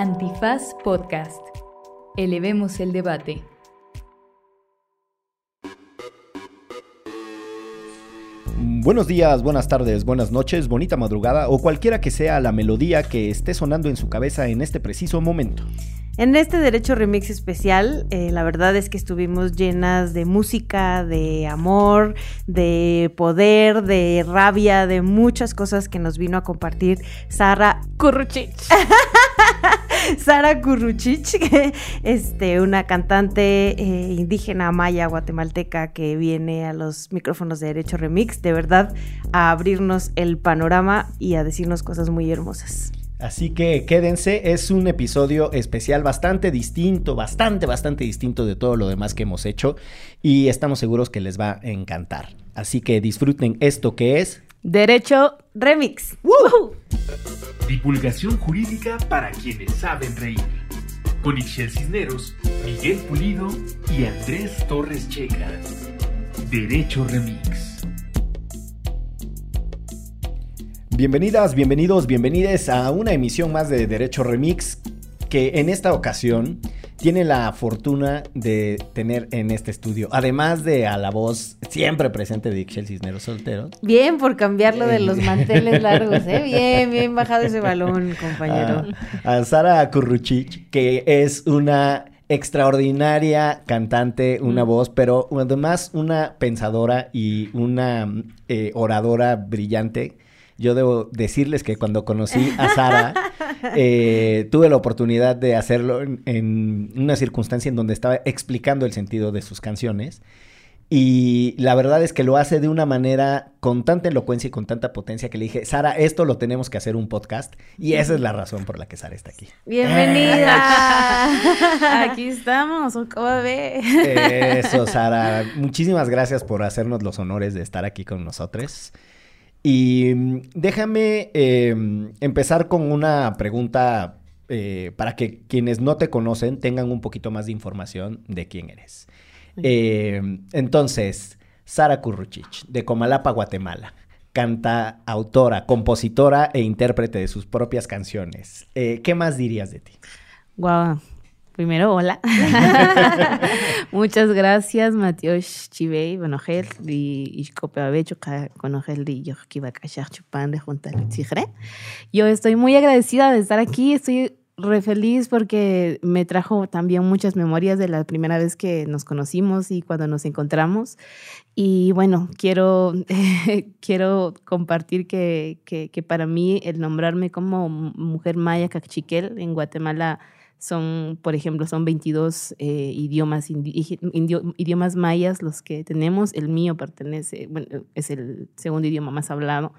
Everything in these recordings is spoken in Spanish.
Antifaz Podcast. Elevemos el debate. Buenos días, buenas tardes, buenas noches, bonita madrugada o cualquiera que sea la melodía que esté sonando en su cabeza en este preciso momento. En este Derecho Remix especial, eh, la verdad es que estuvimos llenas de música, de amor, de poder, de rabia, de muchas cosas que nos vino a compartir Sara Kurruchich. Sara Kurruchich, este, una cantante eh, indígena maya guatemalteca que viene a los micrófonos de Derecho Remix, de verdad, a abrirnos el panorama y a decirnos cosas muy hermosas. Así que quédense, es un episodio especial bastante distinto, bastante, bastante distinto de todo lo demás que hemos hecho y estamos seguros que les va a encantar. Así que disfruten esto que es Derecho Remix. Divulgación jurídica para quienes saben reír. Con Ixel Cisneros, Miguel Pulido y Andrés Torres Checa. Derecho Remix. Bienvenidas, bienvenidos, bienvenides a una emisión más de Derecho Remix que en esta ocasión tiene la fortuna de tener en este estudio, además de a la voz siempre presente de Ixel Cisneros Soltero. Bien por cambiarlo de los manteles largos, ¿eh? Bien, bien bajado ese balón, compañero. A, a Sara Kurruchich, que es una extraordinaria cantante, una voz, pero además una pensadora y una eh, oradora brillante yo debo decirles que cuando conocí a Sara, eh, tuve la oportunidad de hacerlo en, una circunstancia en donde estaba explicando el sentido de sus canciones. Y la verdad es que lo hace de una manera con tanta elocuencia y con tanta potencia que le dije, Sara, esto lo tenemos que hacer un podcast. Y esa es la razón por la que Sara está aquí. Bienvenida. aquí estamos, ¿cómo ve? Eso, Sara. Muchísimas gracias por hacernos los honores de estar aquí con nosotros. Y mm, déjame em, empezar con una pregunta eh, para que quienes no te conocen tengan un poquito más de información de quién eres. Em, entonces, Sara Curruchich, de Comalapa, Guatemala. Canta, autora, compositora e intérprete de sus propias canciones. Eh, ¿Qué más dirías de ti? Wow, Primero, hola. Muchas gracias, Matios Chivey, Bonogel, y Conogel, y yo Chupan de Junta Yo estoy muy agradecida de estar aquí, estoy re feliz porque me trajo también muchas memorias de la primera vez que nos conocimos y cuando nos encontramos. Y bueno, quiero, quiero compartir que, que, que, para mí el nombrarme como mujer maya cachiquel en Guatemala son, por ejemplo, son 22 eh, idiomas, idiomas mayas los que tenemos. El mío pertenece, bueno, es el segundo idioma más hablado.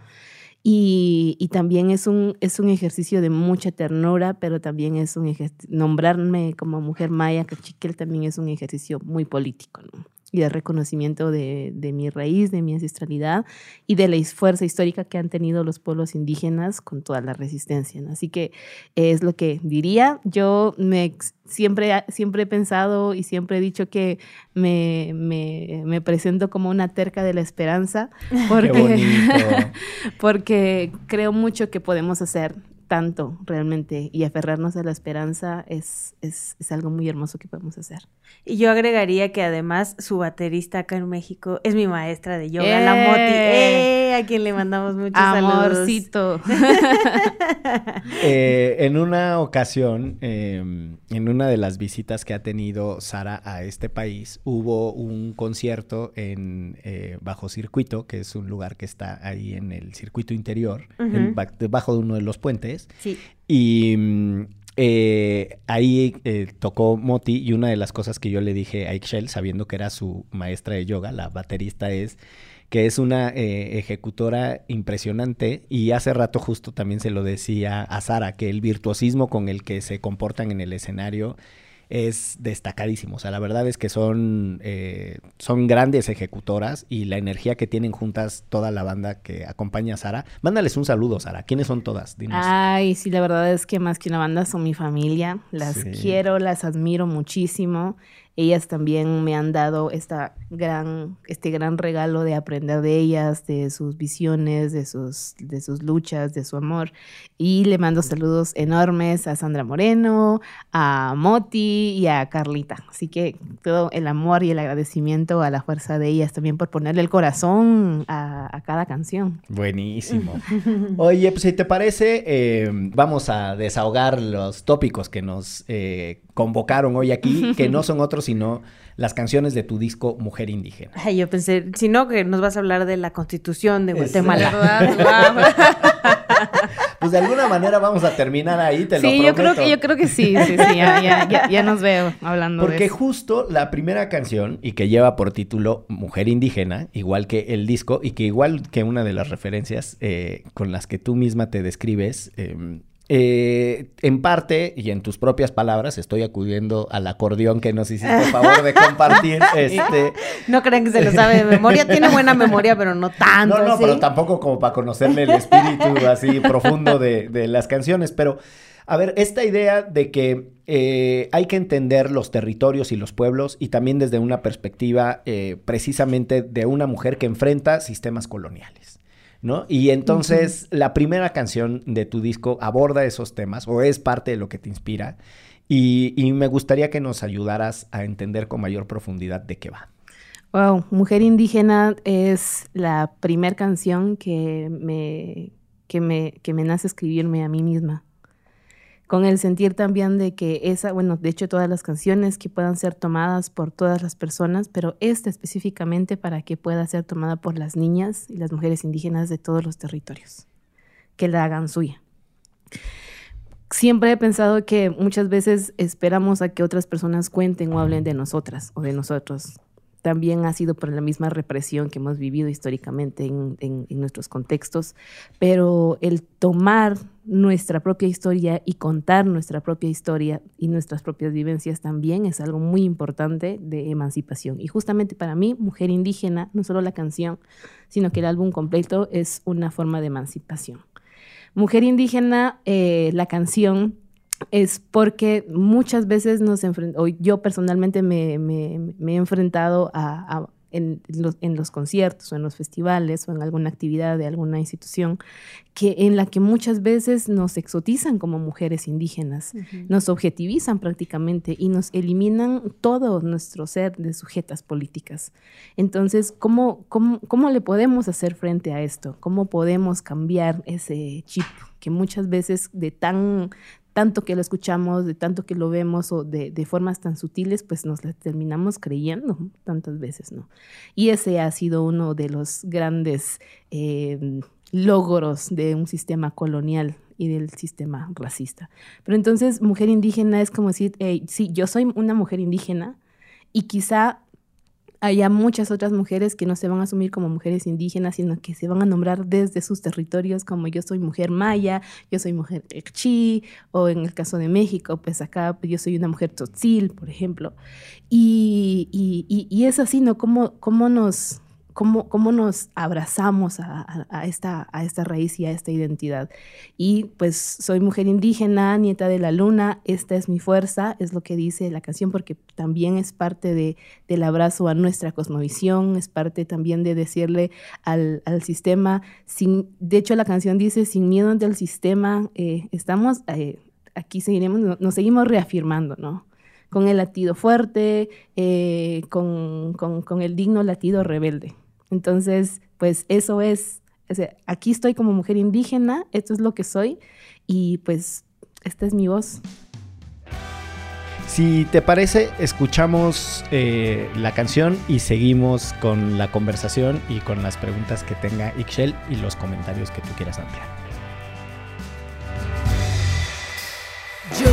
Y, y, también es un, es un ejercicio de mucha ternura, pero también es un nombrarme como mujer maya, cachiquel, también es un ejercicio muy político. ¿no? Y de reconocimiento de, de, mi raíz, de mi ancestralidad y de la fuerza histórica que han tenido los pueblos indígenas con toda la resistencia. Así que es lo que diría. Yo me, siempre, siempre he pensado y siempre he dicho que me, me, me presento como una terca de la esperanza porque, porque creo mucho que podemos hacer tanto realmente y aferrarnos a la esperanza es, es, es, algo muy hermoso que podemos hacer. Y yo agregaría que además su baterista acá en México es mi maestra de yoga, la Moti, ¡Eh! a quien le mandamos muchos Amorcito. eh, en una ocasión, eh, en una de las visitas que ha tenido Sara a este país, hubo un concierto en eh, Bajo Circuito, que es un lugar que está ahí en el circuito interior, debajo de uno de los puentes. Sí. Y mm, eh, ahí eh, tocó Moti y una de las cosas que yo le dije a Ixchel, sabiendo que era su maestra de yoga, la baterista, es que es una eh, ejecutora impresionante y hace rato justo también se lo decía a Sara, que el virtuosismo con el que se comportan en el escenario es destacadísimo. O sea, la verdad es que son, eh, son grandes ejecutoras y la energía que tienen juntas toda la banda que acompaña a Sara. Mándales un saludo, Sara. ¿Quiénes son todas? Dinos. Ay, sí, la verdad es que más que una banda son mi familia. Las quiero, las admiro muchísimo. Ellas también me han dado esta gran, este gran regalo de aprender de ellas, de sus visiones, de sus, de sus luchas, de su amor. Y le mando saludos enormes a Sandra Moreno, a Moti y a Carlita. Así que todo el amor y el agradecimiento a la fuerza de ellas también por ponerle el corazón a, a cada canción. Buenísimo. Oye, pues si te parece, eh, vamos a desahogar los tópicos que nos eh, convocaron hoy aquí, que no son otros sino las canciones de tu disco Mujer Indígena. Ay, yo pensé, si no, que nos vas a hablar de la constitución de Guatemala. Pues de alguna manera vamos a terminar ahí, te lo Sí, yo creo prometo. que yo creo que sí, sí, sí, ya, ya, ya, ya nos veo hablando de Porque eso. justo la primera canción, y que lleva por título Mujer Indígena, igual que el disco, y que igual que una de las referencias eh, con las que tú misma te describes, eh, eh, en parte y en tus propias palabras, estoy acudiendo al acordeón que nos hiciste el favor de compartir. este, No crean que se lo sabe de memoria. Tiene buena memoria, pero no tanto. no, no, ¿sí? pero tampoco como para conocerle el espíritu así profundo de, de las canciones. Pero, a ver, esta idea de que eh, hay que entender los territorios y los pueblos y también desde una perspectiva eh, precisamente de una mujer que enfrenta sistemas coloniales. ¿No? Y entonces la primera canción de tu disco aborda esos temas o es parte de lo que te inspira y, y me gustaría que nos ayudaras a entender con mayor profundidad de qué va. Wow, Mujer Indígena es la primer canción que me, que me, que me nace escribirme a mí misma. Con el sentir también de que esa, bueno, de hecho todas las canciones que puedan ser tomadas por todas las personas, pero esta específicamente para que pueda ser tomada por las niñas y las mujeres indígenas de todos los territorios, que la hagan suya. Siempre he pensado que muchas veces esperamos a que otras personas cuenten o hablen de nosotras o de nosotros. También ha sido por la misma represión que hemos vivido históricamente en, en- nuestros contextos, pero el tomar nuestra propia historia y contar nuestra propia historia y nuestras propias vivencias también es algo muy importante de emancipación. Y justamente para mí, Mujer Indígena, no solo la canción, sino que el álbum completo es una forma de emancipación. Mujer indígena, eh, la canción es porque muchas veces nos enfrentamos, yo personalmente me, me- me he enfrentado a, a- en, los, en los conciertos o en los festivales o en alguna actividad de alguna institución, que, en la que muchas veces nos exotizan como mujeres indígenas, nos objetivizan prácticamente y nos eliminan todo nuestro ser de sujetas políticas. Entonces, ¿cómo, cómo, cómo le podemos hacer frente a esto? ¿Cómo podemos cambiar ese chip que muchas veces de tan tanto que lo escuchamos, de tanto que lo vemos o de, de formas tan sutiles, pues nos la terminamos creyendo tantas veces, ¿no? Y ese ha sido uno de los grandes eh, logros de un sistema colonial y del sistema racista. Pero entonces, mujer indígena es como decir, sí, yo soy una mujer indígena y quizá haya muchas otras mujeres que no se van a asumir como mujeres indígenas, sino que se van a nombrar desde sus territorios como yo soy mujer maya, yo soy mujer chi, o en el caso de México, pues acá pues, yo soy una mujer tzotzil, por ejemplo. Y, y, y, y es así, ¿no? ¿Cómo, cómo nos... Cómo, nos abrazamos a, esta, a esta raíz y a esta identidad. Y pues soy mujer indígena, nieta de la luna, esta es mi fuerza, es lo que dice la canción, porque también es parte de, del abrazo a nuestra cosmovisión, es parte también de decirle al, sistema, de hecho la canción dice, sin miedo ante el sistema, eh, estamos, eh, aquí seguiremos, no- nos seguimos reafirmando, ¿no? Con el latido fuerte, eh, con el digno latido rebelde. Entonces, pues eso es, o sea, aquí estoy como mujer indígena, esto es lo que soy, y pues esta es mi voz. Si te parece, escuchamos eh, la canción y seguimos con la conversación y con las preguntas que tenga Ixchel y los comentarios que tú quieras ampliar. Yo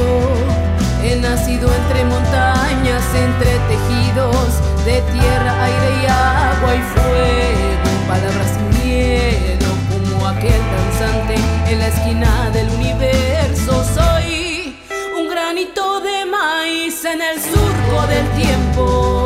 he nacido entre montañas, entre tejidos de tierra, aire y agua y fuego, palabras sin miedo, como aquel danzante en la esquina del universo. Soy un granito de maíz en el surco del tiempo,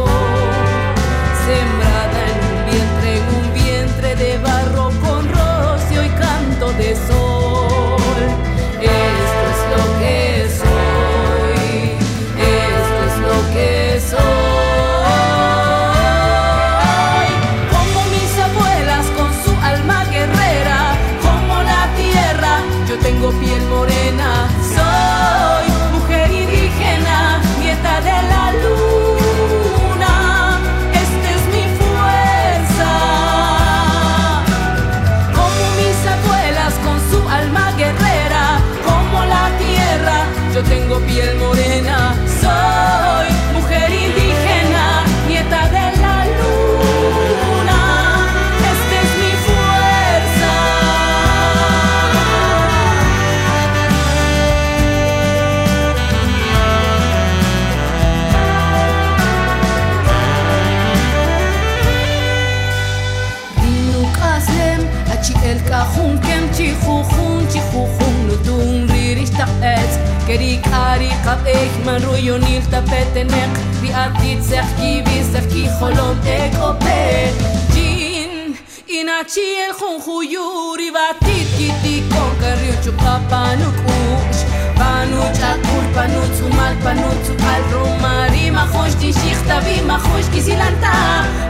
كريك قاري قطعك من روی نیل تفت رويو نيل تبتنق بيأتي تسحكي بيسحكي خلوم اك اوبي جين إناتشي الخون خيوري واتيت كيتي كون كريو تشوكا بانوك اوش بانوچ اکول بانوچ و مال بانوچ و قل رو ماری ما خوش دی شیخ تبی ما خوش کسی لانتا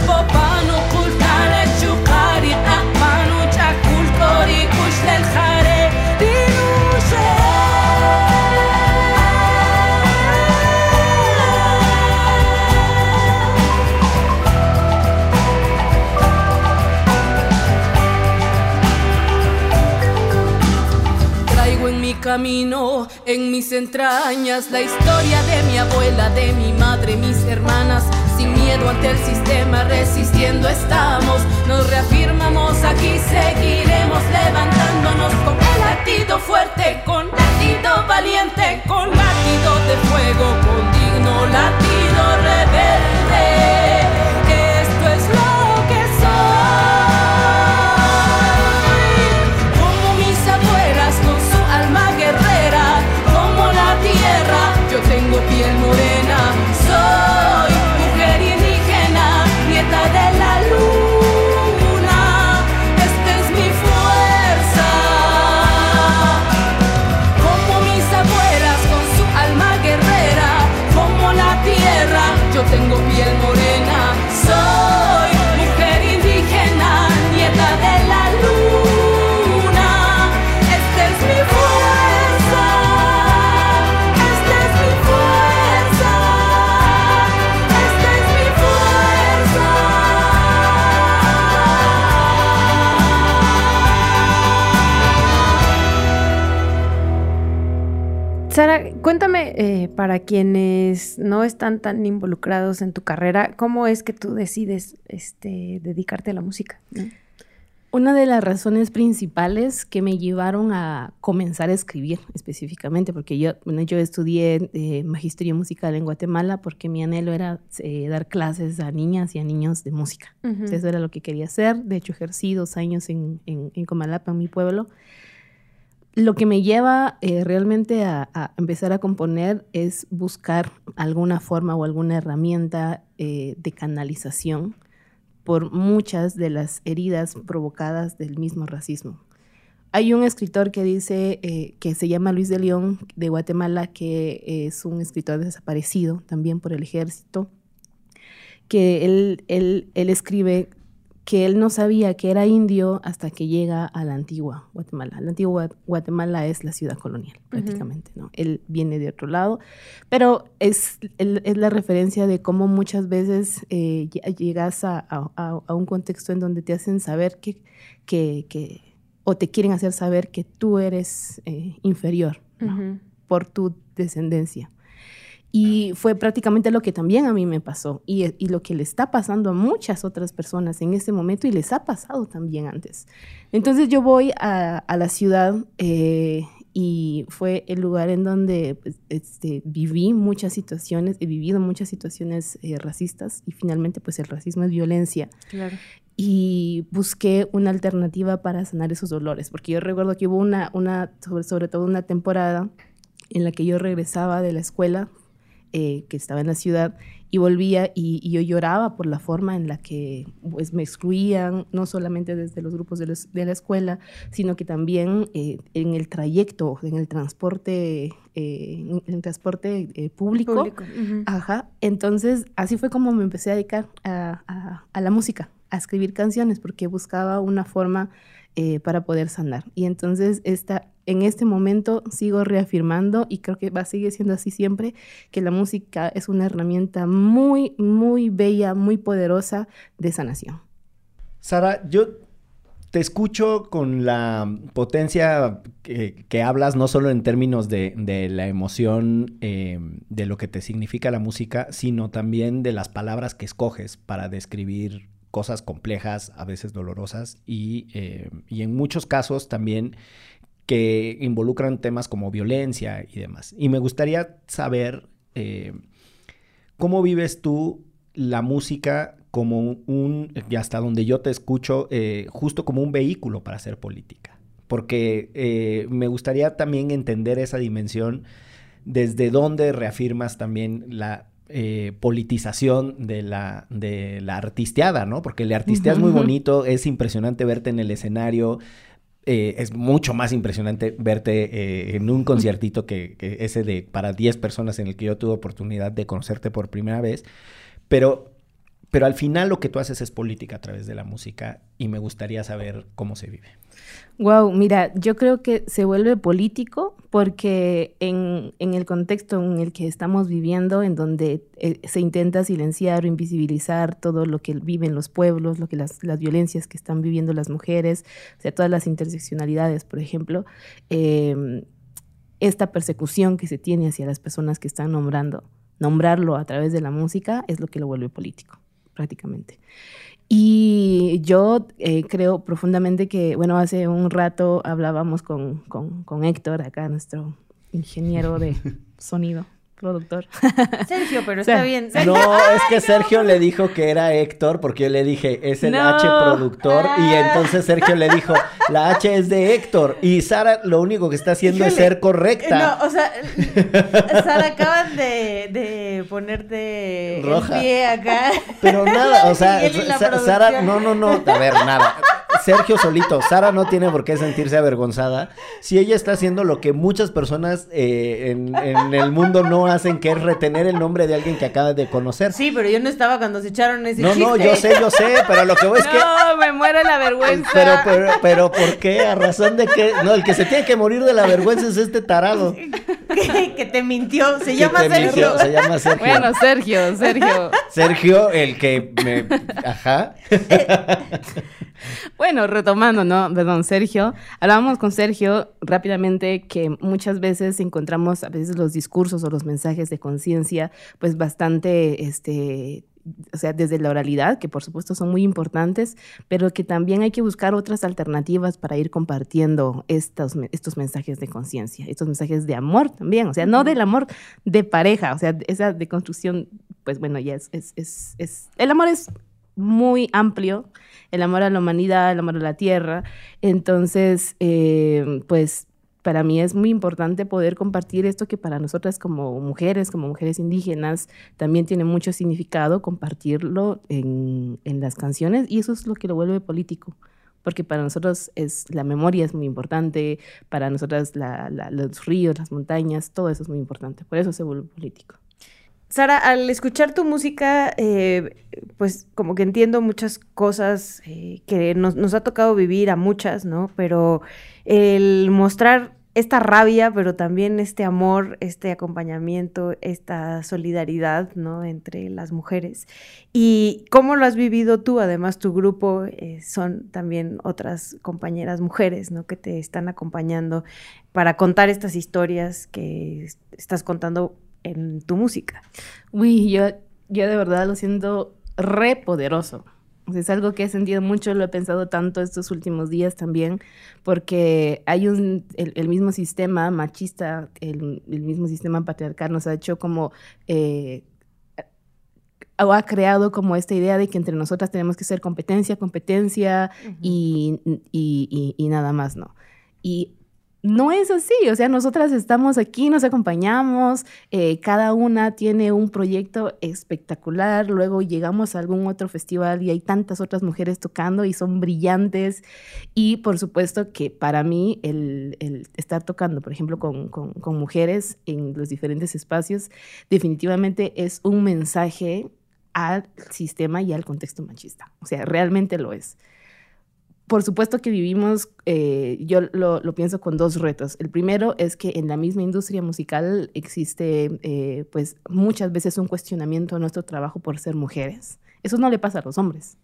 با بانو قول کارت شو قاری اق بانوچ اکول کاری کش camino, en mis entrañas, la historia de mi abuela, de mi madre, mis hermanas. Sin miedo ante el sistema, resistiendo estamos. Nos reafirmamos, aquí seguiremos levantándonos para quienes no están tan involucrados en tu carrera, ¿cómo es que tú decides este, dedicarte a la música? ¿no? Una de las razones principales que me llevaron a comenzar a escribir específicamente, porque yo, bueno, yo estudié eh, magisterio musical en Guatemala porque mi anhelo era eh, dar clases a niñas y a niños de música. Ujú. Eso era lo que quería hacer. De hecho, ejercí dos años en, en, en Comalapa, en mi pueblo. Lo que me lleva eh, realmente a, empezar a componer es buscar alguna forma o alguna herramienta eh, de canalización por muchas de las heridas provocadas del mismo racismo. Hay un escritor que dice, eh, que se llama Luis de León, de Guatemala, que es un escritor desaparecido también por el ejército, que él, él, él escribe que él no sabía que era indio hasta que llega a la antigua Guatemala. La antigua Guatemala es la ciudad colonial, prácticamente, ¿no? Él viene de otro lado, pero es, es la referencia de cómo muchas veces eh, ll- llegas a, a- un contexto en donde te hacen saber que, que, que- o te quieren hacer saber que tú eres eh, inferior por tu descendencia. Y fue prácticamente lo que también a mí me pasó y, y lo que le está pasando a muchas otras personas en este momento y les ha pasado también antes. Entonces yo voy a, a la ciudad eh, y fue el lugar en donde pues, este, viví muchas situaciones, he vivido muchas situaciones eh, racistas y finalmente pues el racismo es violencia Claro. y busqué una alternativa para sanar esos dolores, porque yo recuerdo que hubo una, una sobre, sobre todo una temporada en la que yo regresaba de la escuela, eh, que estaba en la ciudad, y volvía y, y yo lloraba por la forma en la que pues, me excluían, no solamente desde los grupos de, los- de la escuela, sino que también eh, en el trayecto, en el transporte, eh, en el transporte eh, público. Público. Ujú. Ajá. Entonces, así fue como me empecé a dedicar a, a- a la música, a escribir canciones, porque buscaba una forma eh, para poder sanar. Y entonces, esta, en este momento sigo reafirmando, y creo que va a siendo así siempre, que la música es una herramienta muy, muy bella, muy poderosa de sanación. Sara, yo te escucho con la potencia que, hablas, no solo en términos de, de la emoción, eh, de lo que te significa la música, sino también de las palabras que escoges para describir cosas complejas, a veces dolorosas, y, eh, y en muchos casos también que involucran temas como violencia y demás. Y me gustaría saber eh, cómo vives tú la música como un, y hasta donde yo te escucho, eh, justo como un vehículo para hacer política. Porque me gustaría también entender esa dimensión desde dónde reafirmas también la eh, politización de la, de la artisteada, ¿no? Porque le artisteas muy bonito, es impresionante verte en el escenario, eh, es mucho más impresionante verte eh, en un conciertito que, que, ese de para 10 personas en el que yo tuve oportunidad de conocerte por primera vez. Pero, pero al final lo que tú haces es política a través de la música y me gustaría saber cómo se vive. Wow, mira, yo creo que se vuelve político porque en, el contexto en el que estamos viviendo, en donde eh, se intenta silenciar o invisibilizar todo lo que viven los pueblos, lo que las, violencias que están viviendo las mujeres, o sea, todas las interseccionalidades, por ejemplo, eh, esta persecución que se tiene hacia las personas que están nombrando, nombrarlo a través de la música es lo que lo vuelve político, prácticamente. Y yo eh, creo profundamente que, bueno, hace un rato hablábamos con, con, con Héctor, acá nuestro ingeniero de sonido productor. Sergio, pero está bien. No, es que Sergio le dijo que era Héctor porque yo le dije, es el no. H productor y Ah. entonces Sergio le dijo, la H es de Héctor y Sara lo único que está haciendo Híjole. es ser correcta. No, o sea, Sara, acaban de, de ponerte Roja. el pie acá. Pero nada, o sea, Sara, no, no, no, a ver, nada. Sergio solito, Sara no tiene por qué sentirse avergonzada si ella está haciendo lo que muchas personas eh, en, en el mundo no hacen, que es retener el nombre de alguien que acaba de conocer. Sí, pero yo no estaba cuando se echaron ese No, no, yo sé, yo sé, pero lo que voy es que... No, me muere la vergüenza. Pero, pero, pero, ¿por qué? ¿A razón de qué? No, el que se tiene que morir de la vergüenza es este tarado. que, que te mintió. Se Que llama Sergio. mintió, Se llama Sergio. Bueno, Sergio, Sergio. Sergio, el que me... Ajá. Bueno, retomando, ¿no? Perdón, Sergio. Hablábamos con Sergio rápidamente que muchas veces encontramos a veces los discursos o los mensajes de conciencia, pues bastante, este, o sea, desde la oralidad, que por supuesto son muy importantes, pero que también hay que buscar otras alternativas para ir compartiendo estos, estos mensajes de conciencia, estos mensajes de amor también, o sea, no del amor de pareja, o sea, esa deconstrucción, pues bueno, ya es, es, es, es el amor es muy amplio, el amor a la humanidad, el amor a la tierra. Entonces, eh, pues para mí es muy importante poder compartir esto que para nosotras como mujeres, como mujeres indígenas, también tiene mucho significado compartirlo en, en las canciones y eso es lo que lo vuelve político porque para nosotros es la memoria es muy importante, para nosotras la, la, los ríos, las montañas, todo eso es muy importante, por eso se vuelve político. Sara, al escuchar tu música, eh, pues como que entiendo muchas cosas eh, que nos, ha tocado vivir a muchas, ¿no? Pero el mostrar esta rabia, pero también este amor, este acompañamiento, esta solidaridad, ¿no? Entre las mujeres. ¿Y cómo lo has vivido tú? Además, tu grupo eh, son también otras compañeras mujeres, ¿no? Que te están acompañando para contar estas historias que estás contando en tu música. Uy, yo, yo de verdad lo siento re poderoso. Es algo que he sentido mucho, lo he pensado tanto estos últimos días también, porque hay un, el, el mismo sistema machista, el, el, mismo sistema patriarcal nos ha hecho como, eh, o ha creado como esta idea de que entre nosotras tenemos que ser competencia, competencia uh -huh. y, y, y, y nada más, ¿no? Y no es así, o sea, nosotras estamos aquí, nos acompañamos, eh, cada una tiene un proyecto espectacular, luego llegamos a algún otro festival y hay tantas otras mujeres tocando y son brillantes. Y por supuesto que para mí el, estar tocando, por ejemplo, con, con, mujeres en los diferentes espacios, definitivamente es un mensaje al sistema y al contexto machista, o sea, realmente lo es por supuesto que vivimos, eh, yo lo, pienso con dos retos. El primero es que en la misma industria musical existe, eh, pues, muchas veces un cuestionamiento a nuestro trabajo por ser mujeres. Eso no le pasa a los hombres.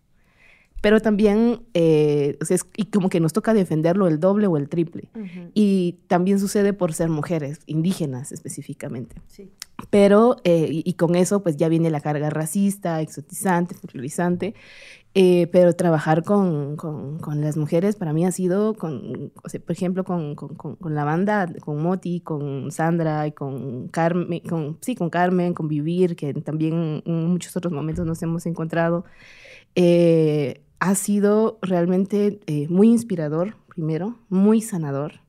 Pero también, eh, o sea, es- y como que nos toca defenderlo el doble o el triple. Y también sucede por ser mujeres, indígenas específicamente. Sí. Pero, eh, y, y con eso, pues ya viene la carga racista, exotizante, folclorizante. Eh, pero trabajar con, con- con las mujeres para mí ha sido, con, o sea, por ejemplo, con, con- con- con la banda, con Moti, con Sandra y con Carmen, con, sí, con Carmen, con Vivir, que también en muchos otros momentos nos hemos encontrado. Eh, ha sido realmente eh, muy inspirador, primero, muy sanador,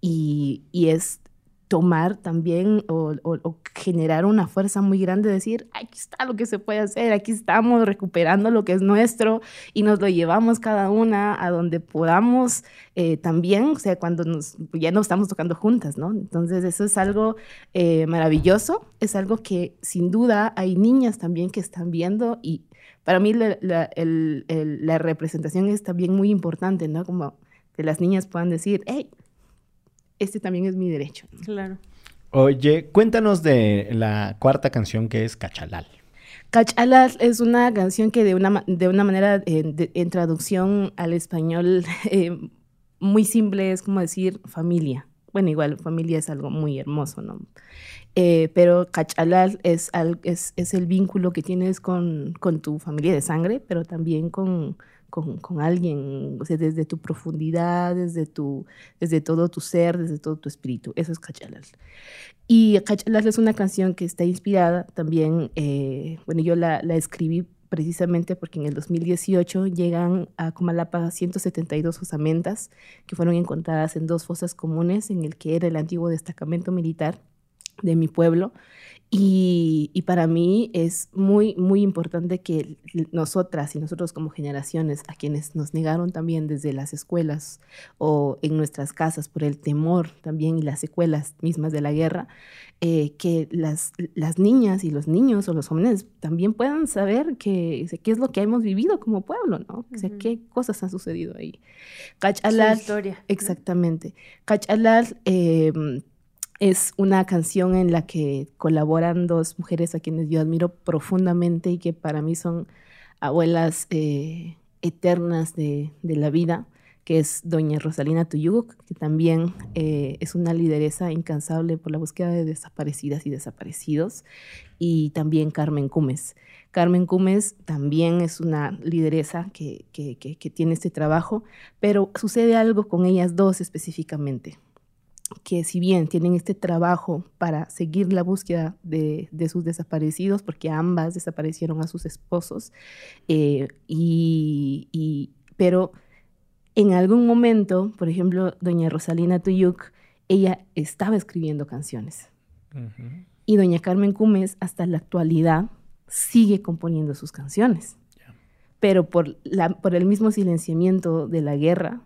y, y es tomar también o, o- o generar una fuerza muy grande, decir, aquí está lo que se puede hacer, aquí estamos recuperando lo que es nuestro y nos lo llevamos cada una a donde podamos eh, también, o sea, cuando nos, ya no estamos tocando juntas, ¿no? Entonces eso es algo eh, maravilloso, es algo que sin duda hay niñas también que están viendo y para mí la, la- el- el- la representación es también muy importante, ¿no? Como que las niñas puedan decir, hey, este también es mi derecho. ¿no? Claro. Oye, cuéntanos de la cuarta canción que es Cachalal. Cachalas es una canción que de una, ma- de una manera, eh, de- en traducción al español, eh, muy simple, es como decir familia. Bueno, igual, familia es algo muy hermoso, ¿no? Eh, pero Cachalal es, es, es el vínculo que tienes con, con tu familia de sangre, pero también con, con, con alguien, o sea, desde tu profundidad, desde, tu, desde todo tu ser, desde todo tu espíritu. Eso es Cachalal. Y Cachalas es una canción que está inspirada también, eh, bueno, yo la, la escribí precisamente porque en el 2018 llegan a Comalapa 172 osamentas que fueron encontradas en dos fosas comunes en el que era el antiguo destacamento militar de mi pueblo. Y, y para mí es muy, muy importante que nosotras y nosotros como generaciones, a quienes nos negaron también desde las escuelas o en nuestras casas por el temor también y las secuelas mismas de la guerra, eh, que las, las niñas y los niños o los jóvenes también puedan saber que, qué es lo que hemos vivido como pueblo, ¿no? O sea, Ujú. qué cosas han sucedido ahí. Cachalal, historia. Exactamente. Cachalal eh, es una canción en la que colaboran dos mujeres a quienes yo admiro profundamente y que para mí son abuelas eh, eternas de, la vida, que es doña Rosalina Tuyuk, que también eh, es una lideresa incansable por la búsqueda de desaparecidas y desaparecidos, y también Carmen Cumes. Carmen Cumes también es una lideresa que- que tiene este trabajo, pero sucede algo con ellas dos específicamente, que si bien tienen este trabajo para seguir la búsqueda de, de sus desaparecidos, porque ambas desaparecieron a sus esposos, eh, y, y- pero en algún momento, por ejemplo, doña Rosalina Tuyuk, ella estaba escribiendo canciones. Y doña Carmen Cumes, hasta la actualidad, sigue componiendo sus canciones. Pero por, la, por el mismo silenciamiento de la guerra,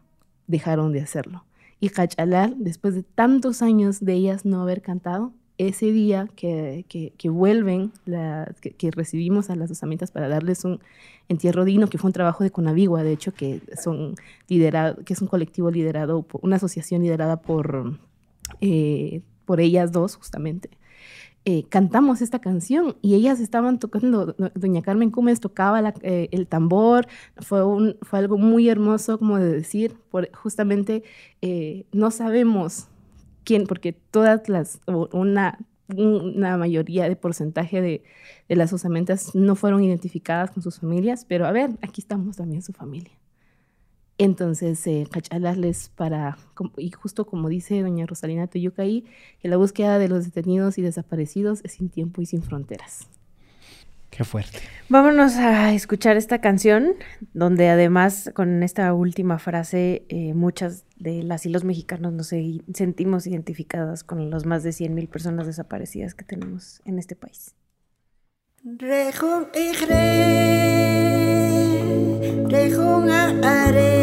dejaron de hacerlo. Y Cachalal, después de tantos años de ellas no haber cantado, ese día que, que- vuelven, que, recibimos a las osamentas para darles un entierro digno, que fue un trabajo de Conavigua, de hecho, que, son liderado, que es un colectivo liderado, una asociación liderada por, eh, por ellas dos, justamente. Eh, cantamos esta canción y ellas estaban tocando, do- doña Carmen Cumes tocaba eh, el tambor, fue, un, fue algo muy hermoso como de decir, justamente eh, no sabemos quién, porque todas las, una, una mayoría de porcentaje de, de las osamentas no fueron identificadas con sus familias, pero a ver, aquí estamos también su familia. Entonces, eh, cachalarles para, y justo como dice doña Rosalina Tuyucaí, que la búsqueda de los detenidos y desaparecidos es sin tiempo y sin fronteras. Qué fuerte. Vámonos a escuchar esta canción, donde además con esta última frase eh, muchas de las y los mexicanos nos se- sentimos identificadas con los más de 100.000 personas desaparecidas que tenemos en este país. Rejong igre, rejong are,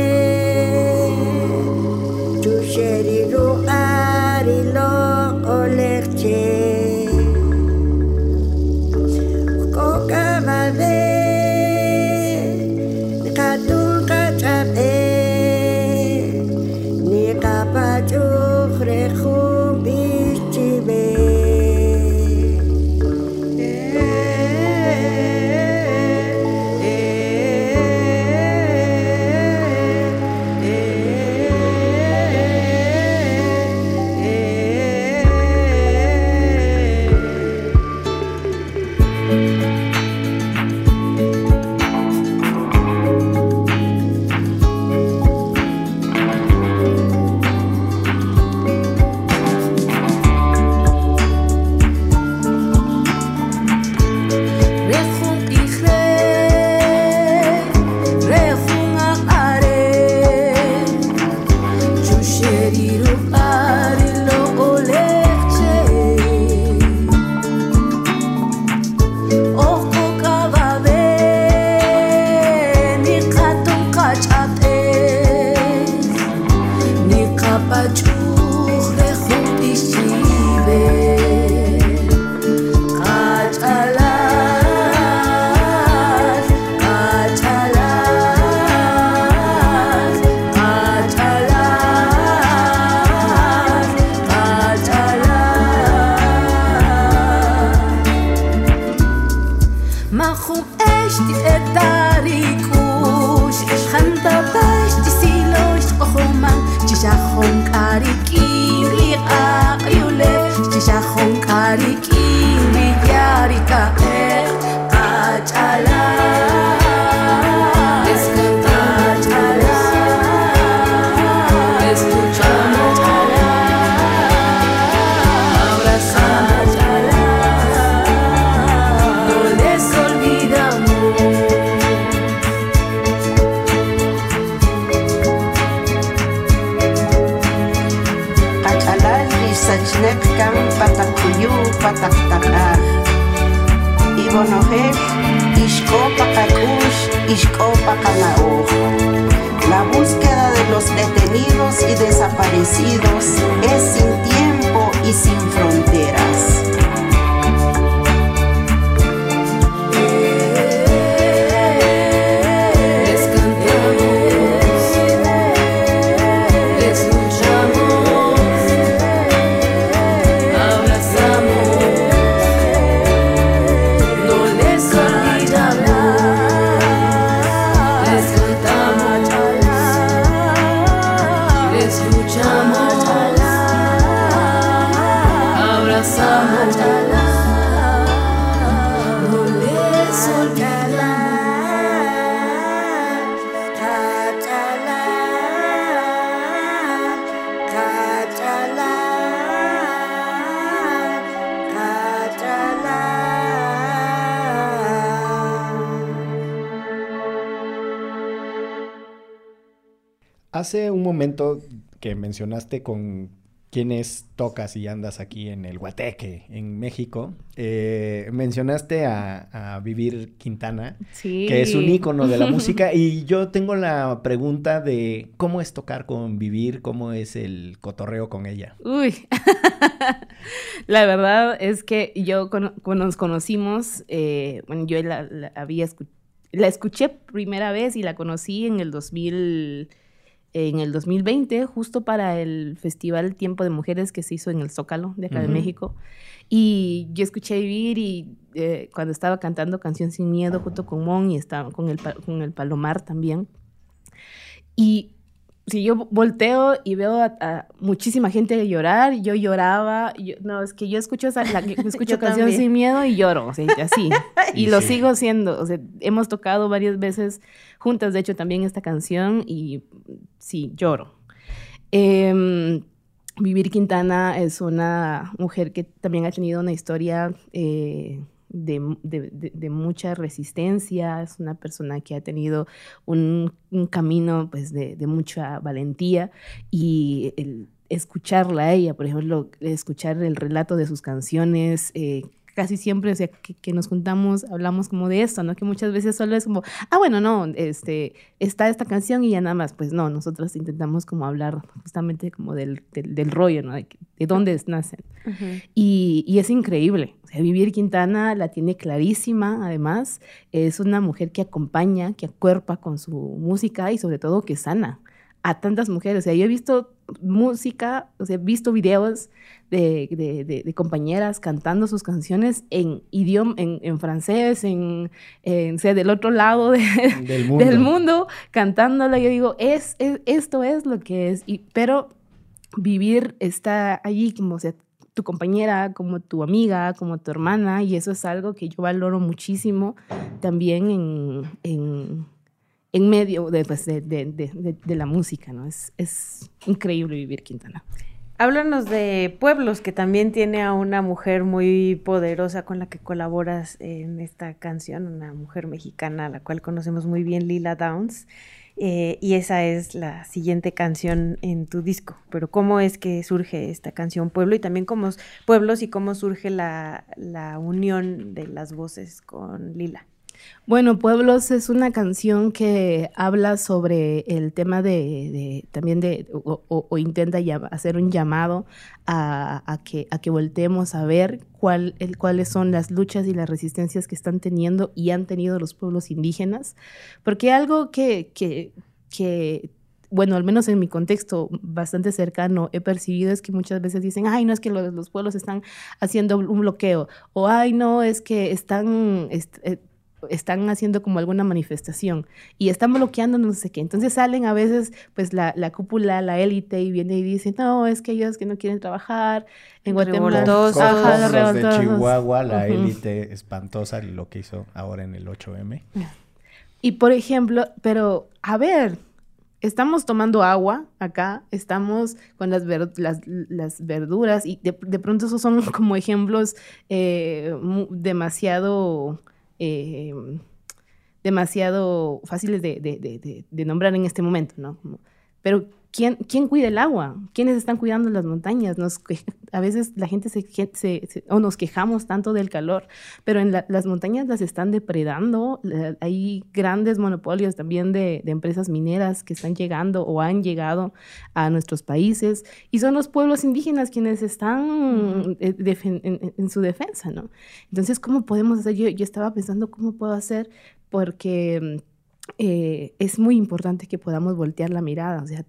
Hace un momento que mencionaste con quienes tocas y andas aquí en el Guateque, en México, eh, mencionaste a, a Vivir Quintana, Sí. que es un ícono de la música, y yo tengo la pregunta de cómo es tocar con Vivir, cómo es el cotorreo con ella. Uy, la verdad es que yo cuando nos conocimos, eh, bueno, yo la, la había escu- la escuché primera vez y la conocí en el 2000, en el 2020, justo para el Festival Tiempo de Mujeres que se hizo en el Zócalo de acá de Ujú. México. Y yo escuché Vivir y eh, cuando estaba cantando Canción Sin Miedo junto con Mon y estaba con el, con el Palomar también. Y si yo volteo y veo a, a muchísima gente llorar, yo lloraba. yo- no, es que yo escucho, esa, la, escucho también. Sin Miedo y lloro, o sea, así. y Y lo sí. sigo siendo. O sea, hemos tocado varias veces juntas, de hecho, también esta canción y sí, lloro. Em, Vivir Quintana es una mujer que también ha tenido una historia eh, de, de- de- mucha resistencia, es una persona que ha tenido un, un camino pues, de, de mucha valentía y el escucharla a ella, por ejemplo, escuchar el relato de sus canciones, eh, casi siempre, o sea, que, que nos juntamos, hablamos como de esto, ¿no? Que muchas veces solo es como, ah, bueno, no, este, está esta canción y ya nada más, pues no, nosotros intentamos como hablar justamente como del, del, del rollo, ¿no? De dónde nacen. Y, y es increíble. O sea, Vivir Quintana la tiene clarísima, además. Es una mujer que acompaña, que acuerpa con su música y sobre todo que sana a tantas mujeres. O sea, yo he visto música, o sea, he visto videos de, de- de- de compañeras cantando sus canciones en idioma, en, en francés, en, en, o sea, del otro lado de, Del mundo. del mundo, cantándola. Yo digo, es, es- esto es lo que es. Y, pero vivir está allí como o sea, tu compañera, como tu amiga, como tu hermana, y eso es algo que yo valoro muchísimo también en, en, en medio de, pues, de, la música, ¿no? Es, increíble vivir Quintana. Háblanos de Pueblos, que también tiene a una mujer muy poderosa con la que colaboras en esta canción, una mujer mexicana a la cual conocemos muy bien, Lila Downs. eh, y esa es la siguiente canción en tu disco. Pero ¿cómo es que surge esta canción Pueblo y también cómo Pueblos y cómo surge la unión de las voces con Lila? Bueno, Pueblos es una canción que habla sobre el tema de, también de, o, intenta hacer un llamado a, que, a que volteemos a ver cuál, el, cuáles son las luchas y las resistencias que están teniendo y han tenido los pueblos indígenas. Porque algo que, que, bueno, al menos en mi contexto bastante cercano, he percibido es que muchas veces dicen, ay, no es que los, los pueblos están haciendo un bloqueo, o ay, no, es que están, est- eh, están haciendo como alguna manifestación y están bloqueando no sé qué. Entonces salen a veces pues la, la cúpula, la élite y viene y dice, no, es que ellos que no quieren trabajar en Guatemala. Los de. Chihuahua, la élite espantosa, lo que hizo ahora en el 8M. Y por ejemplo, pero a ver, estamos tomando agua acá, estamos con las, ver- las, las verduras y de, de pronto esos son como ejemplos eh, demasiado, eh, demasiado fáciles de, nombrar en este momento, ¿no? Pero ¿quién, ¿quién cuida el agua? ¿Quiénes están cuidando las montañas? Nos, a veces la gente se, se- se- o nos quejamos tanto del calor, pero en la- las montañas las están depredando. hay grandes monopolios también de, de empresas mineras que están llegando o han llegado a nuestros países y son los pueblos indígenas quienes están eh, en, en- en su defensa, ¿no? Entonces, ¿cómo podemos hacer? Yo, yo estaba pensando cómo puedo hacer porque eh, es muy importante que podamos voltear la mirada. O sea,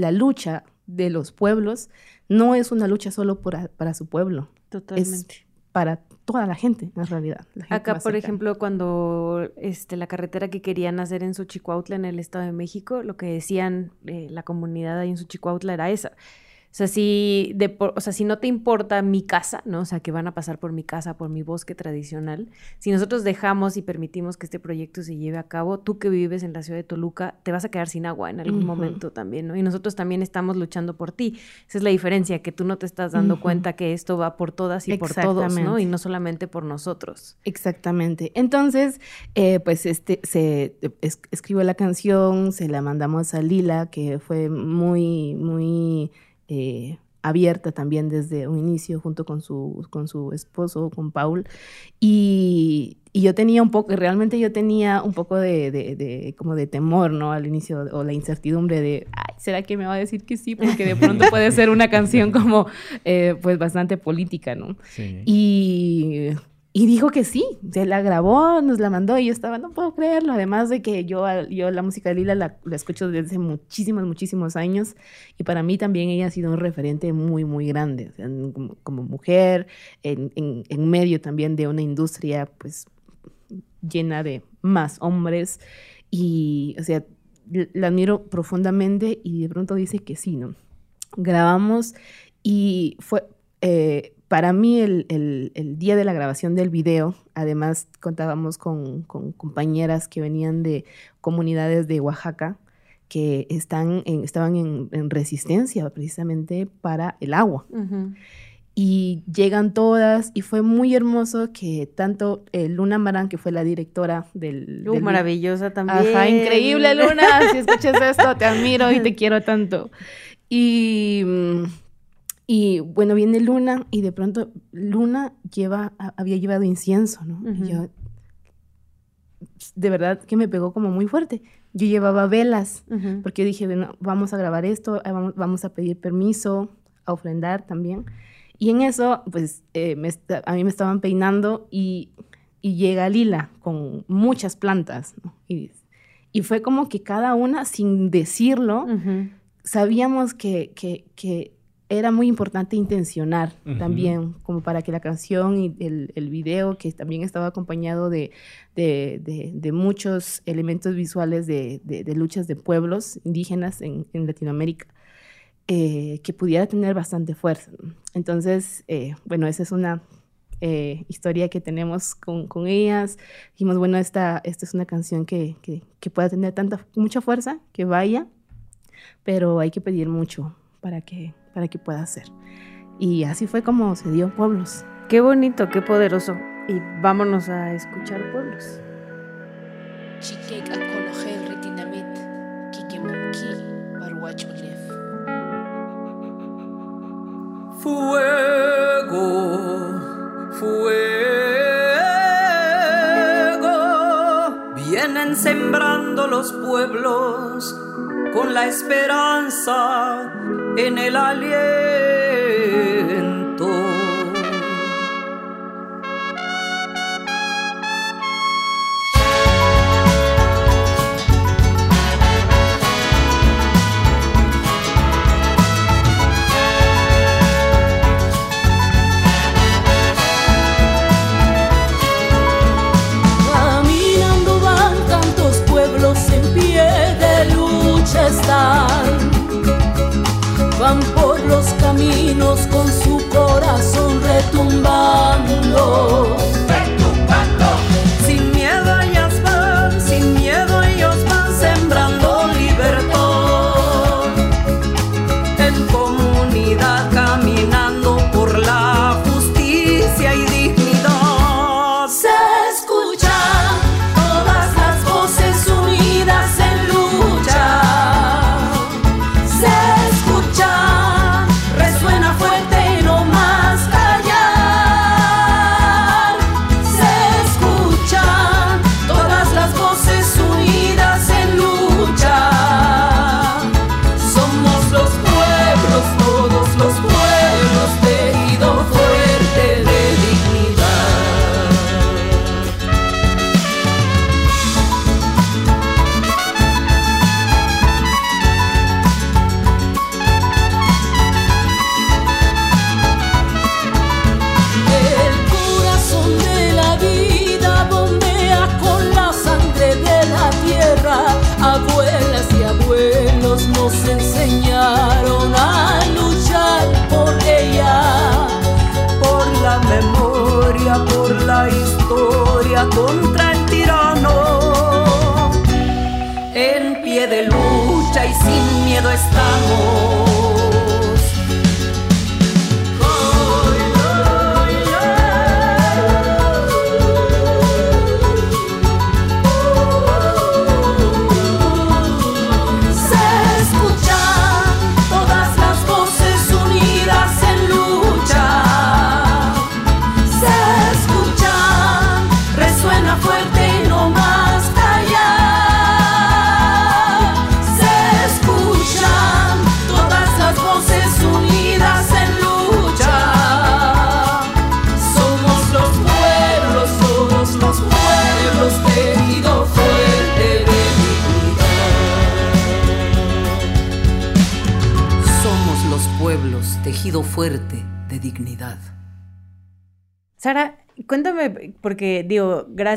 la lucha de los pueblos no es una lucha solo por a- para su pueblo, Totalmente. es para toda la gente, en realidad. gente Acá, por ejemplo, cuando este, la carretera que querían hacer en Xochicuautla, en el Estado de México, lo que decían eh, la comunidad ahí en Xochicuautla era esa. O sea, si, de por- o sea, si no te importa mi casa, ¿no? O sea, que van a pasar por mi casa, por mi bosque tradicional, si nosotros dejamos y permitimos que este proyecto se lleve a cabo, tú que vives en la ciudad de Toluca, te vas a quedar sin agua en algún momento también, ¿no? Y nosotros también estamos luchando por ti. Esa es la diferencia, que tú no te estás dando cuenta que esto va por todas y por todos, ¿no? Y no solamente por nosotros. Exactamente. Entonces, eh, pues este, se es- escribió la canción, se la mandamos a Lila, que fue muy, muy eh, abierta también desde un inicio junto con su, con su esposo, con Paul. Y, y yo tenía un poco, realmente yo tenía un poco de, de- de- como de temor, ¿no? Al inicio, o la incertidumbre de, ay, ¿será que me va a decir que sí? Porque de pronto puede ser una canción como, eh, pues, bastante política, ¿no? Sí. Y, y dijo que sí, se la grabó, nos la mandó y yo estaba, no puedo creerlo. Además de que yo, yo la música de Lila la, la escucho desde muchísimos, muchísimos años y para mí también ella ha sido un referente muy, muy grande. Como, mujer, en, en- medio también de una industria pues llena de más hombres y, o sea, la admiro profundamente y de pronto dice que sí, ¿no? Grabamos y fue, eh, para mí el, el- el día de la grabación del video, además contábamos con, con compañeras que venían de comunidades de Oaxaca que están en- estaban en, en resistencia precisamente para el agua y llegan todas y fue muy hermoso que tanto eh, Luna Marán, que fue la directora del... Uh, del- maravillosa también. Ajá, increíble Luna, si escuchas esto, te admiro y te quiero tanto. Y, mm, y bueno, viene Luna y de pronto Luna lleva, había llevado incienso, ¿no? Ujú. Y yo, de verdad que me pegó como muy fuerte. Yo llevaba velas, Ujú. porque yo dije, bueno, vamos a grabar esto, eh, vamos, a pedir permiso, a ofrendar también. Y en eso, pues, eh, me a mí me estaban peinando y, y llega Lila con muchas plantas, ¿no? Y, y fue como que cada una, sin decirlo, Ujú. sabíamos que, que, que era muy importante intencionar Ujú. también, como para que la canción y el, el video, que también estaba acompañado de, de, de- de muchos elementos visuales de, luchas de pueblos indígenas en, en Latinoamérica, eh, que pudiera tener bastante fuerza. Entonces, eh, bueno, esa es una eh, historia que tenemos con, con ellas. Dijimos, bueno, esta, esta es una canción que, que, que pueda tener tanta, mucha fuerza, que vaya, pero hay que pedir mucho para que, para que pueda ser. Y así fue como se dio Pueblos. Qué bonito, qué poderoso. Y vámonos a escuchar pueblos. Fuego, fuego, vienen sembrando los pueblos con la esperanza en el aliento. Caminando van tantos pueblos en pie de lucha están por los caminos con su corazón retumbando.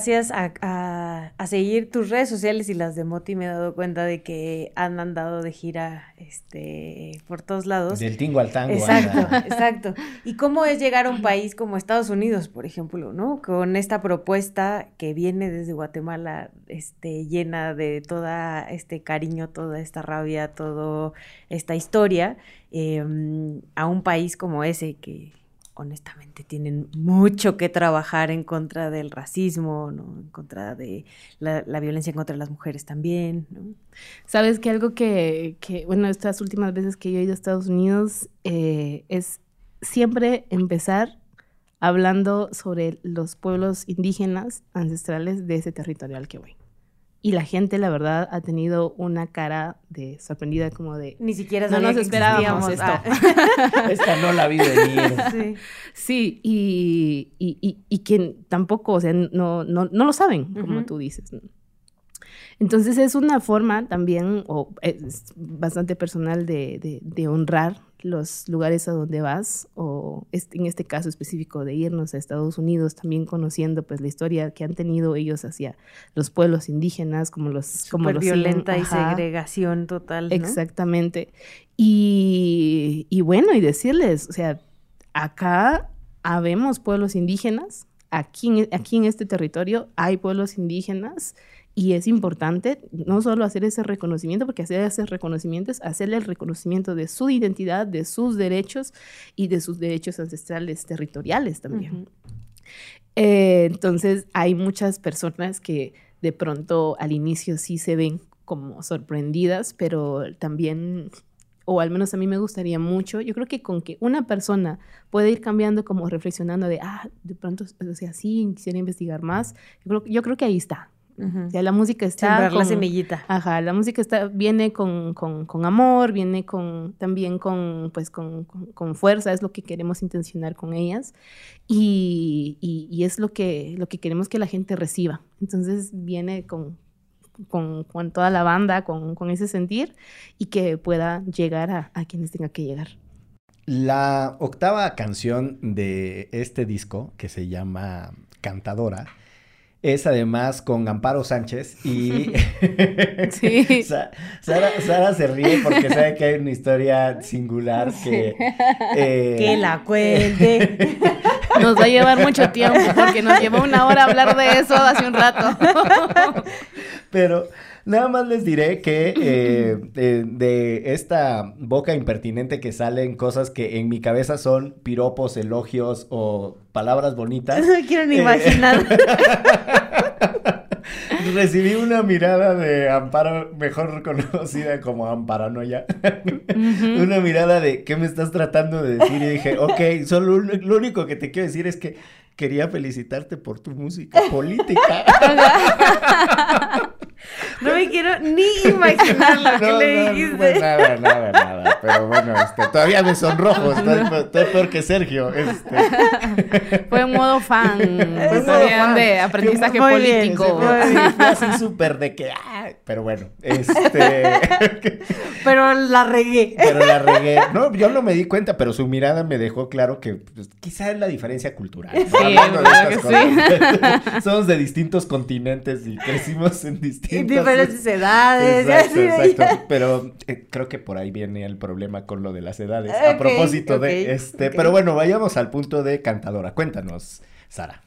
Gracias a, a- a seguir tus redes sociales y las de Moti me he dado cuenta de que han andado de gira este, por todos lados. Del tingo al tango. Exacto, anda. exacto. ¿Y cómo es llegar a un país como Estados Unidos, por ejemplo, ¿no? Con esta propuesta que viene desde Guatemala, este, llena de toda este cariño, toda esta rabia, toda esta historia, eh, a un país como ese que honestamente tienen mucho que trabajar en contra del racismo, ¿no? En contra de la, violencia en contra las mujeres también, ¿no? Sabes que algo que, que, bueno, estas últimas veces que yo he ido a Estados Unidos eh, es siempre empezar hablando sobre los pueblos indígenas ancestrales de ese territorio al que voy. Y la gente, la verdad, ha tenido una cara de sorprendida como de... Ni siquiera No nos que esperábamos esto. Ah. Esta no la vi venir. Sí. Sí, y, y, y, y que tampoco, o sea, no, no, no lo saben, como tú dices. Entonces es una forma también, o es bastante personal, de, de- de honrar los lugares a donde vas, o en este caso específico de irnos a Estados Unidos, también conociendo pues la historia que han tenido ellos hacia los pueblos indígenas, como los... como los violenta y ajá. segregación total, ¿no? Exactamente. Y, y bueno, y decirles, o sea, acá habemos pueblos indígenas, aquí en, aquí en este territorio hay pueblos indígenas y es importante no solo hacer ese reconocimiento, porque hacer ese reconocimiento es hacerle el reconocimiento de su identidad, de sus derechos y de sus derechos ancestrales territoriales también. Ujú. Eh, entonces hay muchas personas que de pronto al inicio sí se ven como sorprendidas, pero también, o al menos a mí me gustaría mucho, yo creo que con que una persona puede ir cambiando como reflexionando de, ah, de pronto, o sea, sí, quisiera investigar más, yo creo, yo creo que ahí está. O sea, la música está... Sembrar la semillita. Ajá, la música está, viene con, con- con amor, viene con, también con, pues, con, con- con fuerza, es lo que queremos intencionar con ellas y, y- y es lo que, lo que queremos que la gente reciba. Entonces viene con, con, con toda la banda, con, con ese sentir y que pueda llegar a, a quienes tenga que llegar. La octava canción de este disco, que se llama Cantadora, es además con Amparo Sánchez y Sí. Sa- Sara, Sara se ríe porque sabe que hay una historia singular que... eh, Que la cuente. Nos va a llevar mucho tiempo porque nos llevó una hora hablar de eso hace un rato. Pero nada más les diré que eh, eh, de esta boca impertinente que salen cosas que en mi cabeza son piropos, elogios o palabras bonitas. No quiero ni Eh, imaginar. Recibí una mirada de Amparo, mejor conocida como Amparanoia. Una mirada de ¿qué me estás tratando de decir? Y dije, ok, solo lo, lo único que te quiero decir es que quería felicitarte por tu música política. No me quiero ni imaginar lo que No, le no, dijiste. nada, nada, nada. Pero bueno, este, todavía me sonrojo. Estoy, estoy peor que Sergio. Este. Fue un modo fan. Fue modo bien, fan. de aprendizaje Muy bien, político. Así, fue así súper de que. ah, pero bueno, este. Pero la regué. pero la regué. No, yo no me di cuenta, pero su mirada me dejó claro que pues, quizá es la diferencia cultural. Sí, Hablando de que. Somos de distintos continentes y crecimos en En distintos. diferentes edades. Exacto, exacto. Pero eh, creo que por ahí viene el problema con lo de las edades. A propósito de este. Pero bueno, vayamos al punto de cantadora. Cuéntanos, Sara.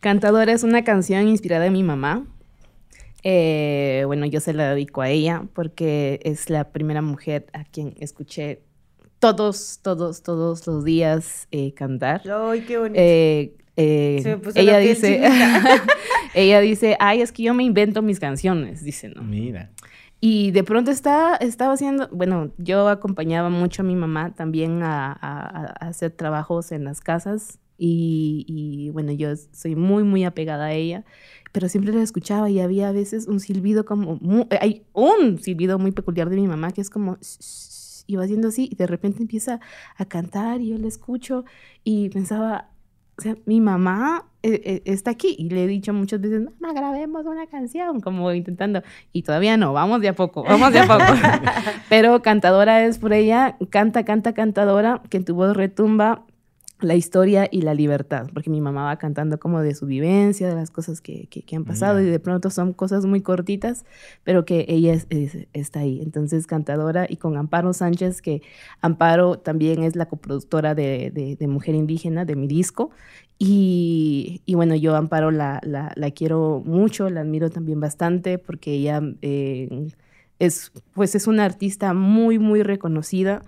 Cantadora es una canción inspirada en mi mamá. Eh, bueno, yo se la dedico a ella porque es la primera mujer a quien escuché todos, todos, todos los días eh, cantar. Ay, qué bonito. Eh, eh, ella dice, ella dice, ay, es que yo me invento mis canciones, dice, ¿no? Mira. Y de pronto está, estaba haciendo, bueno, yo acompañaba mucho a mi mamá también a, a- a hacer trabajos en las casas y, y, bueno, yo soy muy, muy apegada a ella, pero siempre la escuchaba y había a veces un silbido como, mu- eh, hay un silbido muy peculiar de mi mamá que es como, y va haciendo así y de repente empieza a cantar y yo la escucho y pensaba, o sea, mi mamá eh, eh, está aquí y le he dicho muchas veces, mamá, grabemos una canción, como intentando, y todavía no, vamos de a poco, vamos de a poco. Pero cantadora es por ella, canta, canta, cantadora, que en tu voz retumba la historia y la libertad, porque mi mamá va cantando como de su vivencia, de las cosas que, que- que han pasado Mira. y de pronto son cosas muy cortitas, pero que ella es- es- está ahí. Entonces, cantadora y con Amparo Sánchez, que Amparo también es la coproductora de, de- de Mujer Indígena de mi disco. Y, y bueno, yo Amparo la, la, la quiero mucho, la admiro también bastante porque ella eh, es, pues es una artista muy, muy reconocida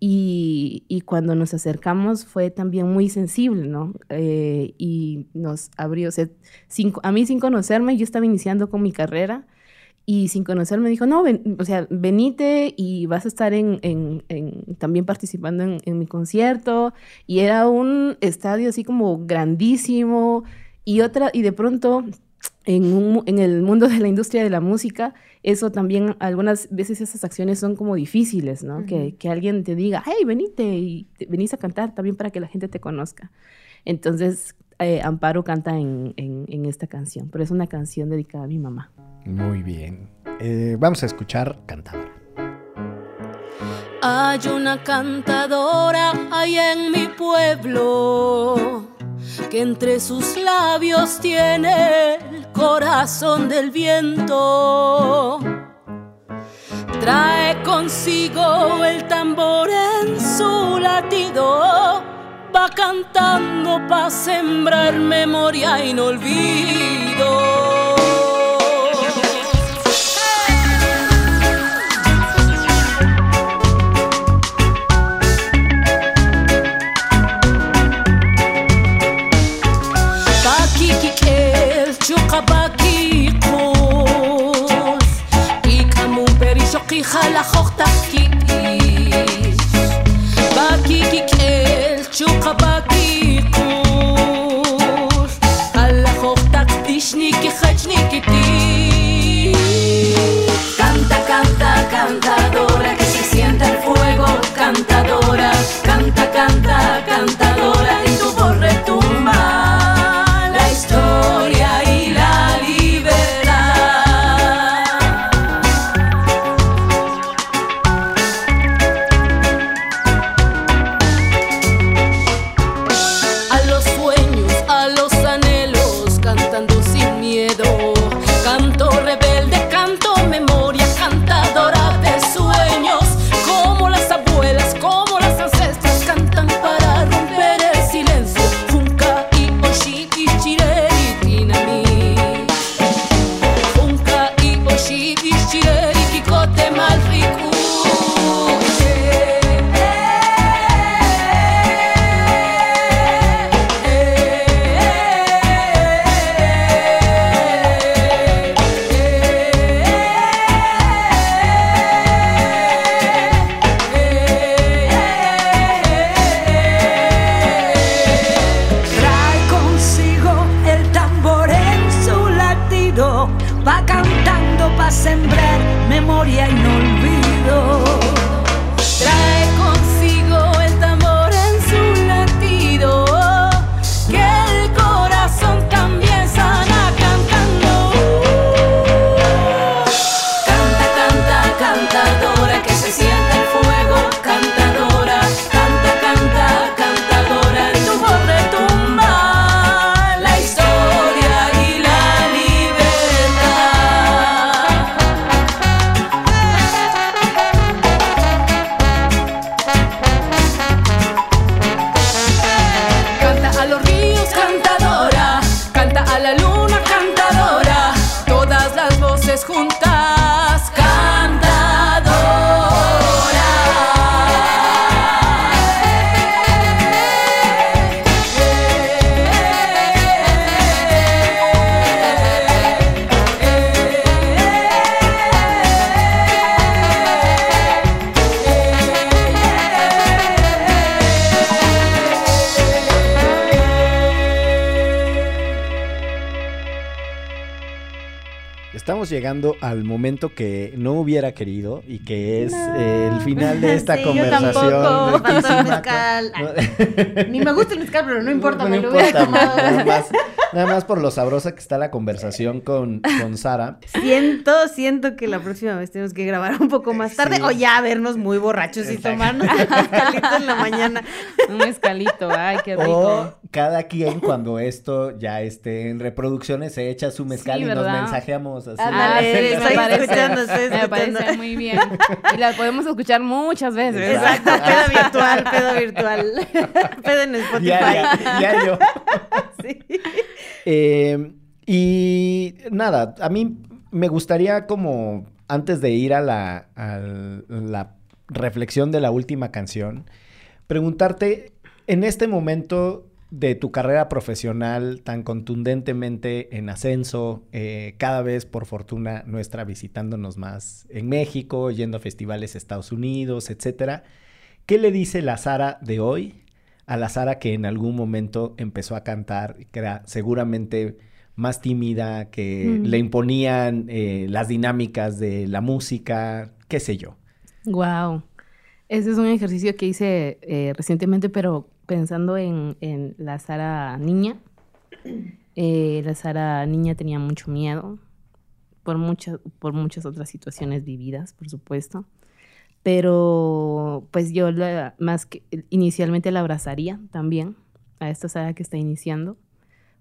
y, cuando nos acercamos fue también muy sensible, ¿no? Eh, y nos abrió, o sea, sin- a mí sin conocerme, yo estaba iniciando con mi carrera y sin conocerme dijo, no, ven- o sea, venite y vas a estar en, también participando en, mi concierto. Y era un estadio así como grandísimo y otra, y de pronto en el mundo de la industria de la música, eso también, algunas veces esas acciones son como difíciles, ¿no? que, que alguien te diga, hey, venite y te- venís a cantar también para que la gente te conozca. Entonces, eh, Amparo canta en, en- en esta canción, pero es una canción dedicada a mi mamá. Muy bien. Eh, vamos a escuchar Cantadora. Hay una cantadora allá en mi pueblo que entre sus labios tiene el corazón del viento. Trae consigo el tambor en su latido, va cantando para sembrar memoria y no olvido. kabaki khos ikamu perisho kihala khokhta ki llegando al momento que no hubiera querido y que es eh, el final de esta Sí, yo conversación. tampoco. de Falta el mezcal. No- Ni me gusta el mezcal, pero no importa, No me lo hubiera importa, tomado. Nada más, nada más por lo sabrosa que está la conversación con, con Sara. Siento, siento que la próxima vez tenemos que grabar un poco más tarde Sí. o ya vernos muy borrachos y tomarnos el mezcalito en la mañana. Un mezcalito, ay, qué rico. O cada quien cuando esto ya esté en reproducciones se echa su mezcal Sí, y nos mensajeamos así. Estoy me parece, escuchando, estoy me parece muy bien. Y la podemos escuchar muchas veces. Exacto, pedo virtual, pedo virtual. pedo en Spotify. Diaria- diario. Sí. Eh, y nada, a mí me gustaría como antes de ir a la, reflexión de la última canción, preguntarte en este momento de tu carrera profesional tan contundentemente en ascenso, eh, cada vez por fortuna nuestra visitándonos más en México, yendo a festivales Estados Unidos, etcétera. ¿Qué le dice la Sara de hoy a la Sara que en algún momento empezó a cantar, que era seguramente más tímida, que Mm. le imponían eh, las dinámicas de la música, qué sé yo? Wow. Ese es un ejercicio que hice eh, recientemente, pero pensando en, en la Sara niña. Eh, la Sara niña tenía mucho miedo por, muchas por muchas otras situaciones vividas, por supuesto. Pero pues yo la- más que inicialmente la abrazaría también a esta Sara que está iniciando.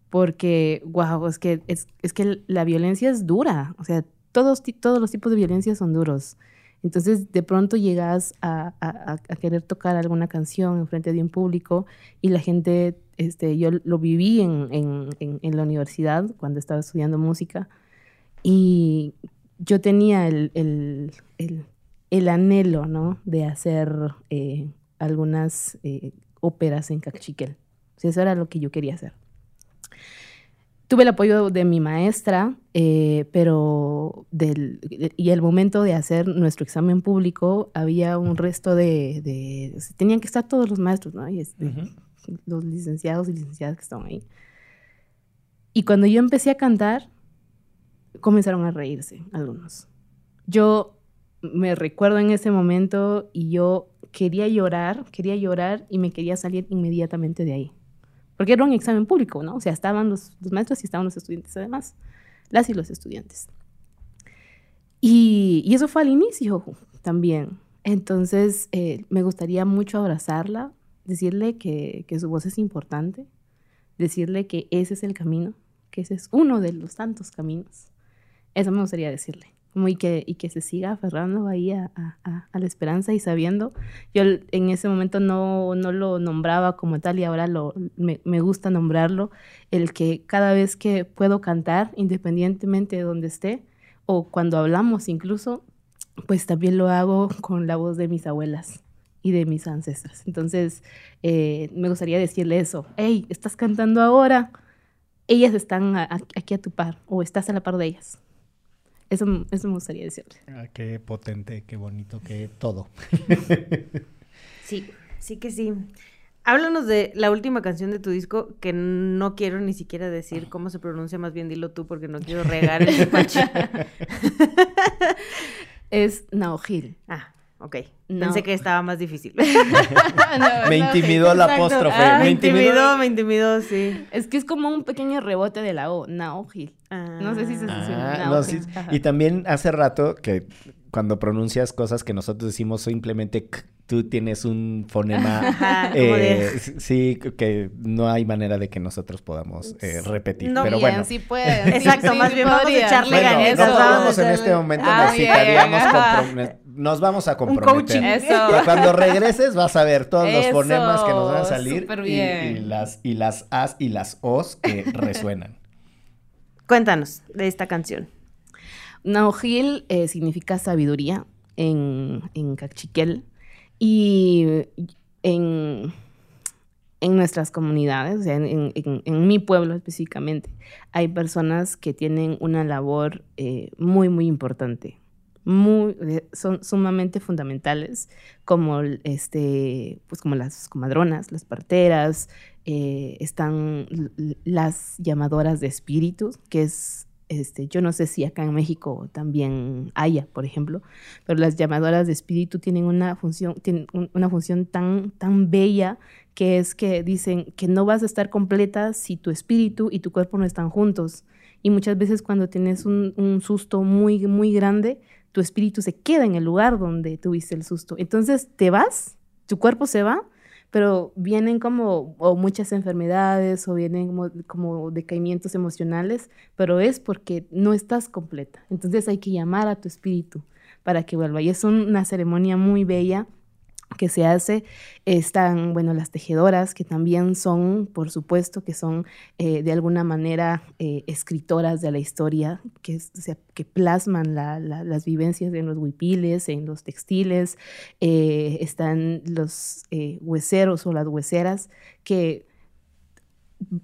Porque, wow, es que, es, es que la violencia es dura. O sea, todos, todos los tipos de violencia son duros. Entonces, de pronto llegas a- a- a querer tocar alguna canción en frente de un público y la gente, este, yo lo viví en, en- en- en la universidad cuando estaba estudiando música y yo tenía el, el- el- el anhelo, ¿no? De hacer eh, algunas eh, óperas en Cachiquel. O sea, eso era lo que yo quería hacer. Tuve el apoyo de mi maestra, eh, pero del, y el momento de hacer nuestro examen público había un resto de, de- tenían que estar todos los maestros, ¿no? Y este, los licenciados y licenciadas que estaban ahí. Y cuando yo empecé a cantar, comenzaron a reírse algunos. Yo me recuerdo en ese momento y yo quería llorar, quería llorar y me quería salir inmediatamente de ahí. Porque era un examen público, ¿no? O sea, estaban los, los maestros y estaban los estudiantes además, las y los estudiantes. Y, eso fue al inicio también. Entonces, eh, me gustaría mucho abrazarla, decirle que, que su voz es importante, decirle que ese es el camino, que ese es uno de los tantos caminos. Eso me gustaría decirle. Y, que, y que se siga aferrando ahí a, a- a- la esperanza y sabiendo. Yo en ese momento no, no lo nombraba como tal y ahora lo, me, me gusta nombrarlo. El que cada vez que puedo cantar, independientemente de donde esté, o cuando hablamos incluso, pues también lo hago con la voz de mis abuelas y de mis ancestras. Entonces, eh, me gustaría decirle eso. Hey, estás cantando ahora. Ellas están a- aquí a tu par o estás a la par de ellas. Eso, eso me gustaría decirle. Ah, qué potente, qué bonito, qué todo. Sí, sí que sí. Háblanos de la última canción de tu disco, que no quiero ni siquiera decir cómo se pronuncia, más bien dilo tú porque no quiero regar el despacho. Es Naojil. Ah, ok. No. Pensé que estaba más difícil. Me intimidó la apóstrofe. Ah, me intimidó. me intimidó, sí. Es que es como un pequeño rebote de la O, Naojil. No sé si se Ah, suena. no, sí. Y también hace rato que cuando pronuncias cosas que nosotros decimos simplemente k, tú tienes un fonema. Ajá, eh, sí, que no hay manera de que nosotros podamos eh, repetir. No, pero bien, bueno. sí pueden. Exacto, más bien vamos a echarle Bueno, ganitas, no podemos en este momento, Ah, necesitaríamos nos vamos a comprometer. Eso. Y cuando regreses vas a ver todos los fonemas que nos van a salir y, las y las as y las os que resuenan. Cuéntanos de esta canción. Naojil eh, significa sabiduría en, en cachiquel y en, en nuestras comunidades, o sea, en, en- en mi pueblo específicamente, hay personas que tienen una labor eh, muy, muy importante. Muy, eh, son sumamente fundamentales, como, este, pues como las comadronas, las parteras, eh, están las llamadoras de espíritus, que es este, yo no sé si acá en México también haya, por ejemplo, pero las llamadoras de espíritu tienen una función, tienen un- una función tan, tan bella que es que dicen que no vas a estar completa si tu espíritu y tu cuerpo no están juntos. Y muchas veces cuando tienes un, un susto muy, muy grande, tu espíritu se queda en el lugar donde tuviste el susto. Entonces te vas, tu cuerpo se va, pero vienen como o muchas enfermedades o vienen como, como decaimientos emocionales, pero es porque no estás completa. Entonces hay que llamar a tu espíritu para que vuelva. Y es un- una ceremonia muy bella que se hace. Están, bueno, las tejedoras, que también son, por supuesto, que son eh, de alguna manera eh, escritoras de la historia, que, que plasman la- la- las vivencias en los huipiles, en los textiles. Eh, están los hueseros o las hueseras, que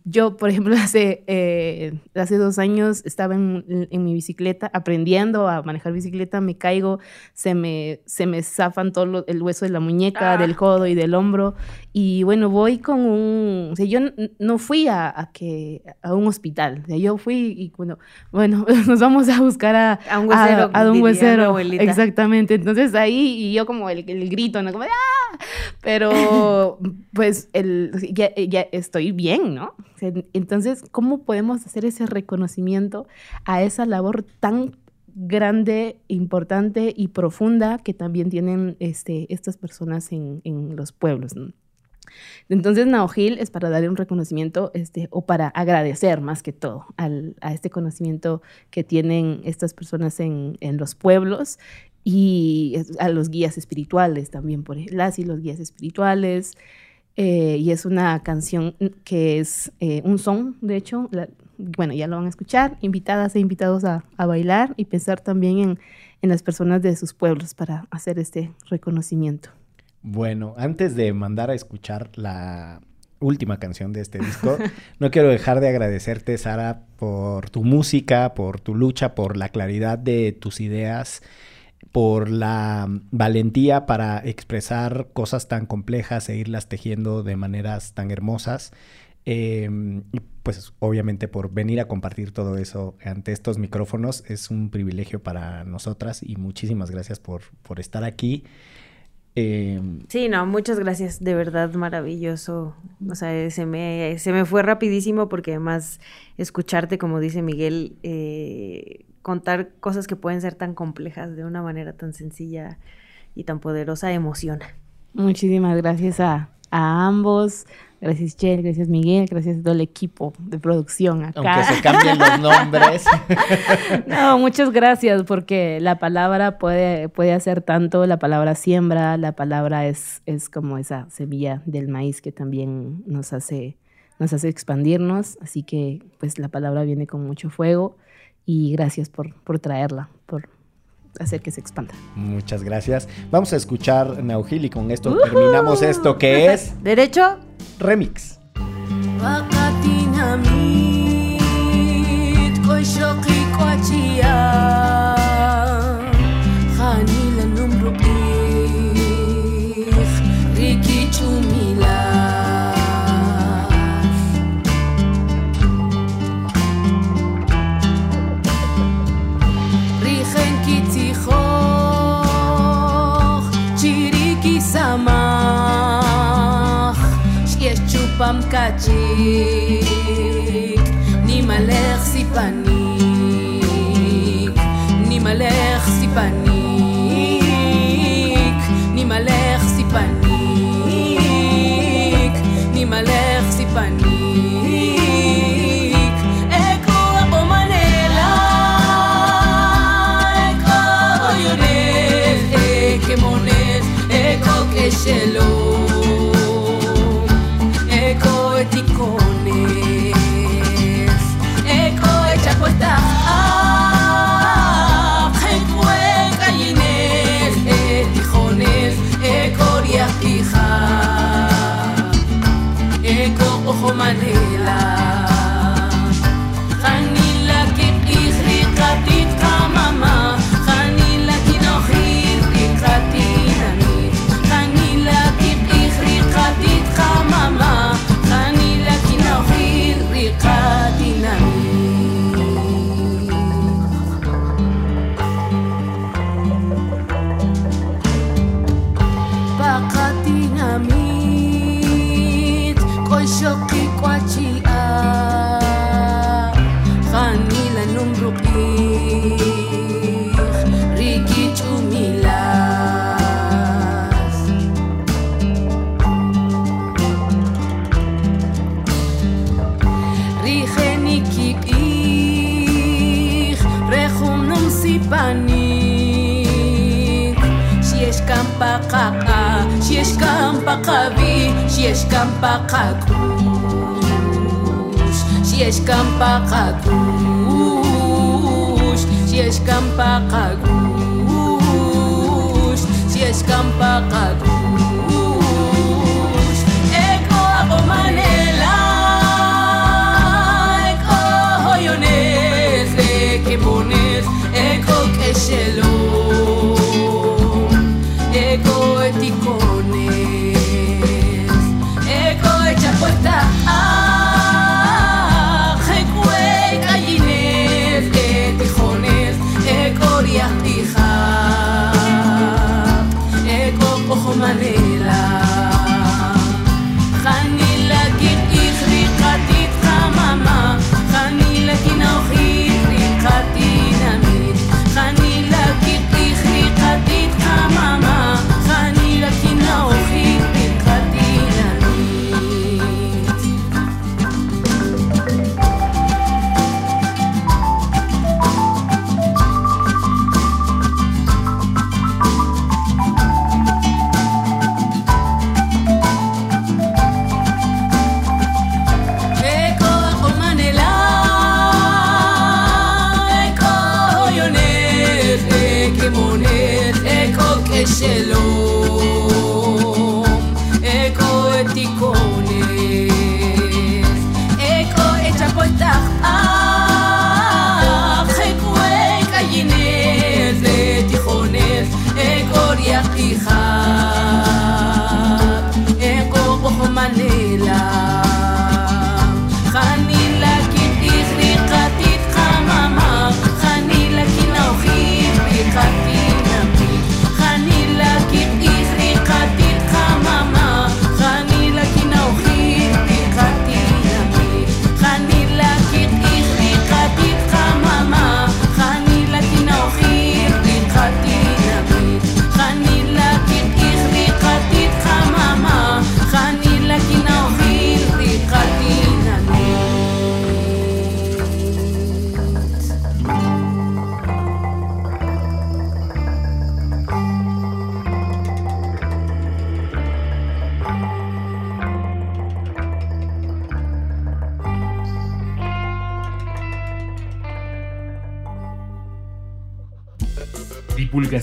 yo, por ejemplo, hace, eh, hace dos años estaba en, en mi bicicleta aprendiendo a manejar bicicleta, me caigo, se me, se me zafan todo lo- el hueso de la muñeca, Ah. del codo y del hombro. Y bueno, voy con un... O sea, yo no fui a, a que, a un hospital. O sea, yo fui y bueno, bueno, nos vamos a buscar a, A un huesero, a, a un huesero. Exactamente. Entonces ahí, y yo como el, el grito, ¿no? Como, ¡ah! Pero pues el, ya, ya estoy bien, ¿no? O sea, entonces, ¿cómo podemos hacer ese reconocimiento a esa labor tan grande, importante y profunda que también tienen este, estas personas en, en los pueblos? ¿no? Entonces, Naojil es para darle un reconocimiento este, o para agradecer más que todo al- a este conocimiento que tienen estas personas en, en los pueblos y a los guías espirituales también, por las y los guías espirituales. eh, y es una canción que es eh, un son, de hecho, bueno, ya lo van a escuchar, invitadas e invitados a, a bailar y pensar también en, en las personas de sus pueblos para hacer este reconocimiento. Bueno, antes de mandar a escuchar la última canción de este disco, no quiero dejar de agradecerte, Sara, por tu música, por tu lucha, por la claridad de tus ideas, por la valentía para expresar cosas tan complejas e irlas tejiendo de maneras tan hermosas. Eh, pues obviamente por venir a compartir todo eso ante estos micrófonos es un privilegio para nosotras y muchísimas gracias por, por estar aquí. Eh, Sí, no, muchas gracias, de verdad maravilloso. O sea, se me, se me fue rapidísimo porque además escucharte, como dice Miguel, eh, contar cosas que pueden ser tan complejas de una manera tan sencilla y tan poderosa emociona. Muchísimas gracias a, a ambos. Gracias, Chel, gracias, Miguel, gracias a todo el equipo de producción acá. aunque se cambien los nombres. No, muchas gracias, porque la palabra puede, puede hacer tanto, la palabra siembra, la palabra es, es como esa semilla del maíz que también nos hace, nos hace expandirnos, así que pues la palabra viene con mucho fuego y gracias por, por traerla, por hacer que se expanda. Muchas gracias. Vamos a escuchar Naujil y con esto terminamos esto que es ¿Derecho? Remix. קצ'יק נימלך סיפניק נימלך סיפניק נימלך סיפניק נימלך סיפניק. אקו pakavi, si es campa kakush, si es campa kakush, si es campa kakush, si es campa kakush, eco a Romanela, eco hoyones de que pones, eco que se lo, eco etico. planeta. Eko